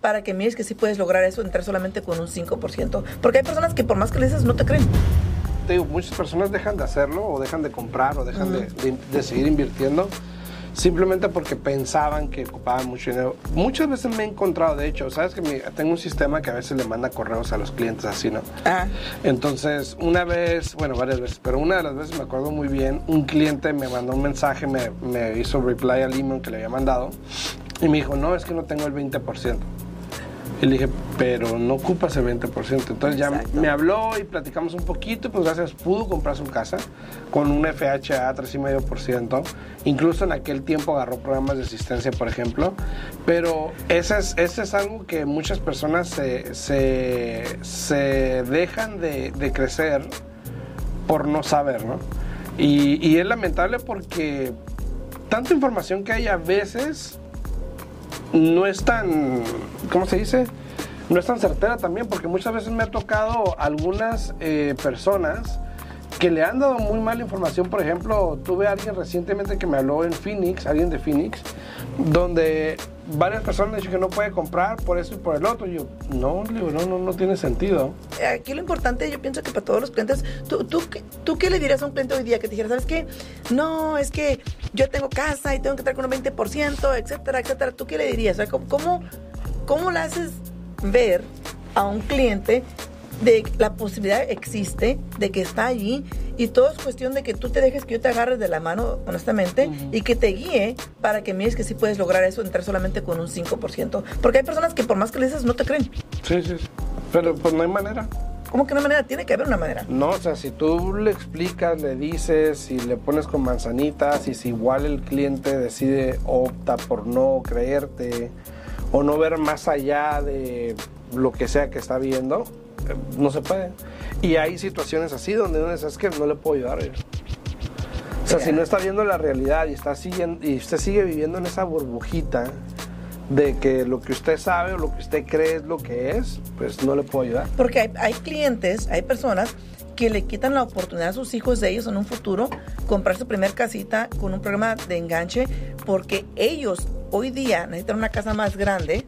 para que mires que sí puedes lograr eso, entrar solamente con un 5%. Porque hay personas que por más que le dices no te creen. Te digo, muchas personas dejan de hacerlo o dejan de comprar o dejan de, de- de seguir invirtiendo simplemente porque pensaban que ocupaban mucho dinero. Muchas veces me he encontrado, de hecho, sabes que mi- tengo un sistema que a veces le manda correos a los clientes así, ¿no? Ah, Entonces, una vez, bueno, varias veces, pero una de las veces me acuerdo muy bien, un cliente me mandó un mensaje, me, me hizo reply al email que le había mandado y me dijo, no, es que no tengo el 20%. Y le dije, pero no ocupas el 20%. Entonces ya Exacto. me habló y platicamos un poquito, pues gracias, pudo comprar su casa con un FHA 3,5%. Incluso en aquel tiempo agarró programas de asistencia, por ejemplo. Pero ese es, ese es algo que muchas personas se, se, se dejan de, de crecer por no saber, ¿no? Y, y es lamentable porque tanta información que hay a veces no es tan, ¿cómo se dice? No es tan certera también, porque muchas veces me ha tocado algunas eh, personas que le han dado muy mala información. Por ejemplo, tuve a alguien recientemente que me habló en Phoenix, alguien de Phoenix, donde varias personas me dijeron que no puede comprar por eso y por el otro. Yo, no, no, no, no tiene sentido. aquí lo importante, yo pienso que para todos los clientes, ¿tú, tú, qué- ¿tú qué le dirías a un cliente hoy día que te dijera, ¿sabes qué? No, es que yo tengo casa y tengo que estar con un 20%, etcétera, etcétera. ¿Tú qué le dirías? O sea, ¿cómo, cómo, cómo le haces ver a un cliente de la posibilidad existe, de que está allí y todo es cuestión de que tú te dejes que yo te agarre de la mano, honestamente, y que te guíe para que mires que sí puedes lograr eso, entrar solamente con un 5%. Porque hay personas que por más que le dices no te creen. Sí, sí, sí. Pero pues no hay manera. ¿Cómo que no hay manera? Tiene que haber una manera. No, o sea, si tú le explicas, le dices, si le pones con manzanitas, y si igual el cliente decide, opta por no creerte o no ver más allá de lo que sea que está viendo, no se puede. Y hay situaciones así donde uno dice, es que no le puedo ayudar. eh". O sea, si no está viendo la realidad y, está siguiendo, y usted sigue viviendo en esa burbujita de que lo que usted sabe o lo que usted cree es lo que es, pues no le puedo ayudar. Porque hay, hay clientes, hay personas que le quitan la oportunidad a sus hijos de ellos en un futuro comprar su primer casita con un programa de enganche porque ellos hoy día necesitan una casa más grande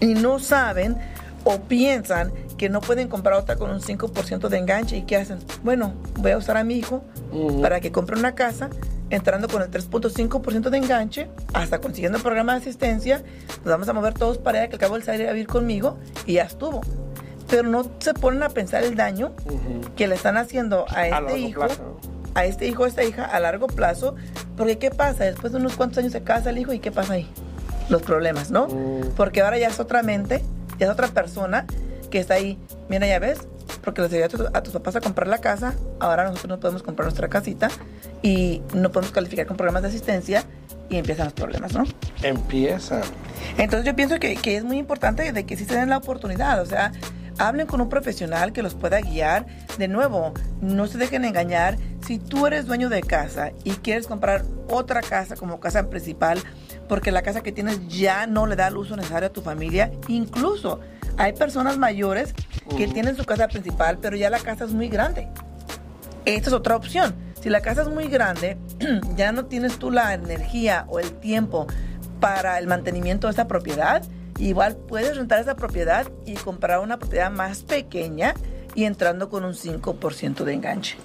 y no saben o piensan que no pueden comprar otra con un 5% de enganche y ¿qué hacen? Bueno, voy a usar a mi hijo para que compre una casa entrando con el 3.5% de enganche hasta consiguiendo el programa de asistencia nos vamos a mover todos para allá que al cabo él va a ir a vivir conmigo y ya estuvo. Pero no se ponen a pensar el daño que le están haciendo a A este hijo plazo. a este hijo o esta hija a largo plazo porque qué pasa después de unos cuantos años se casa el hijo y qué pasa ahí los problemas no porque ahora ya es otra mente ya es otra persona que está ahí mira ya ves porque les ayudé a, tu- a tus papás a comprar la casa ahora nosotros no podemos comprar nuestra casita y no podemos calificar con programas de asistencia y empiezan los problemas no Empieza. entonces yo pienso que, que es muy importante de que sí se den la oportunidad, o sea, hablen con un profesional que los pueda guiar. De nuevo, no se dejen engañar. Si tú eres dueño de casa y quieres comprar otra casa como casa principal, porque la casa que tienes ya no le da el uso necesario a tu familia, incluso hay personas mayores que tienen su casa principal, pero ya la casa es muy grande. Esta es otra opción. Si la casa es muy grande, ya no tienes tú la energía o el tiempo para el mantenimiento de esta propiedad, igual puedes rentar esa propiedad y comprar una propiedad más pequeña y entrando con un 5% de enganche.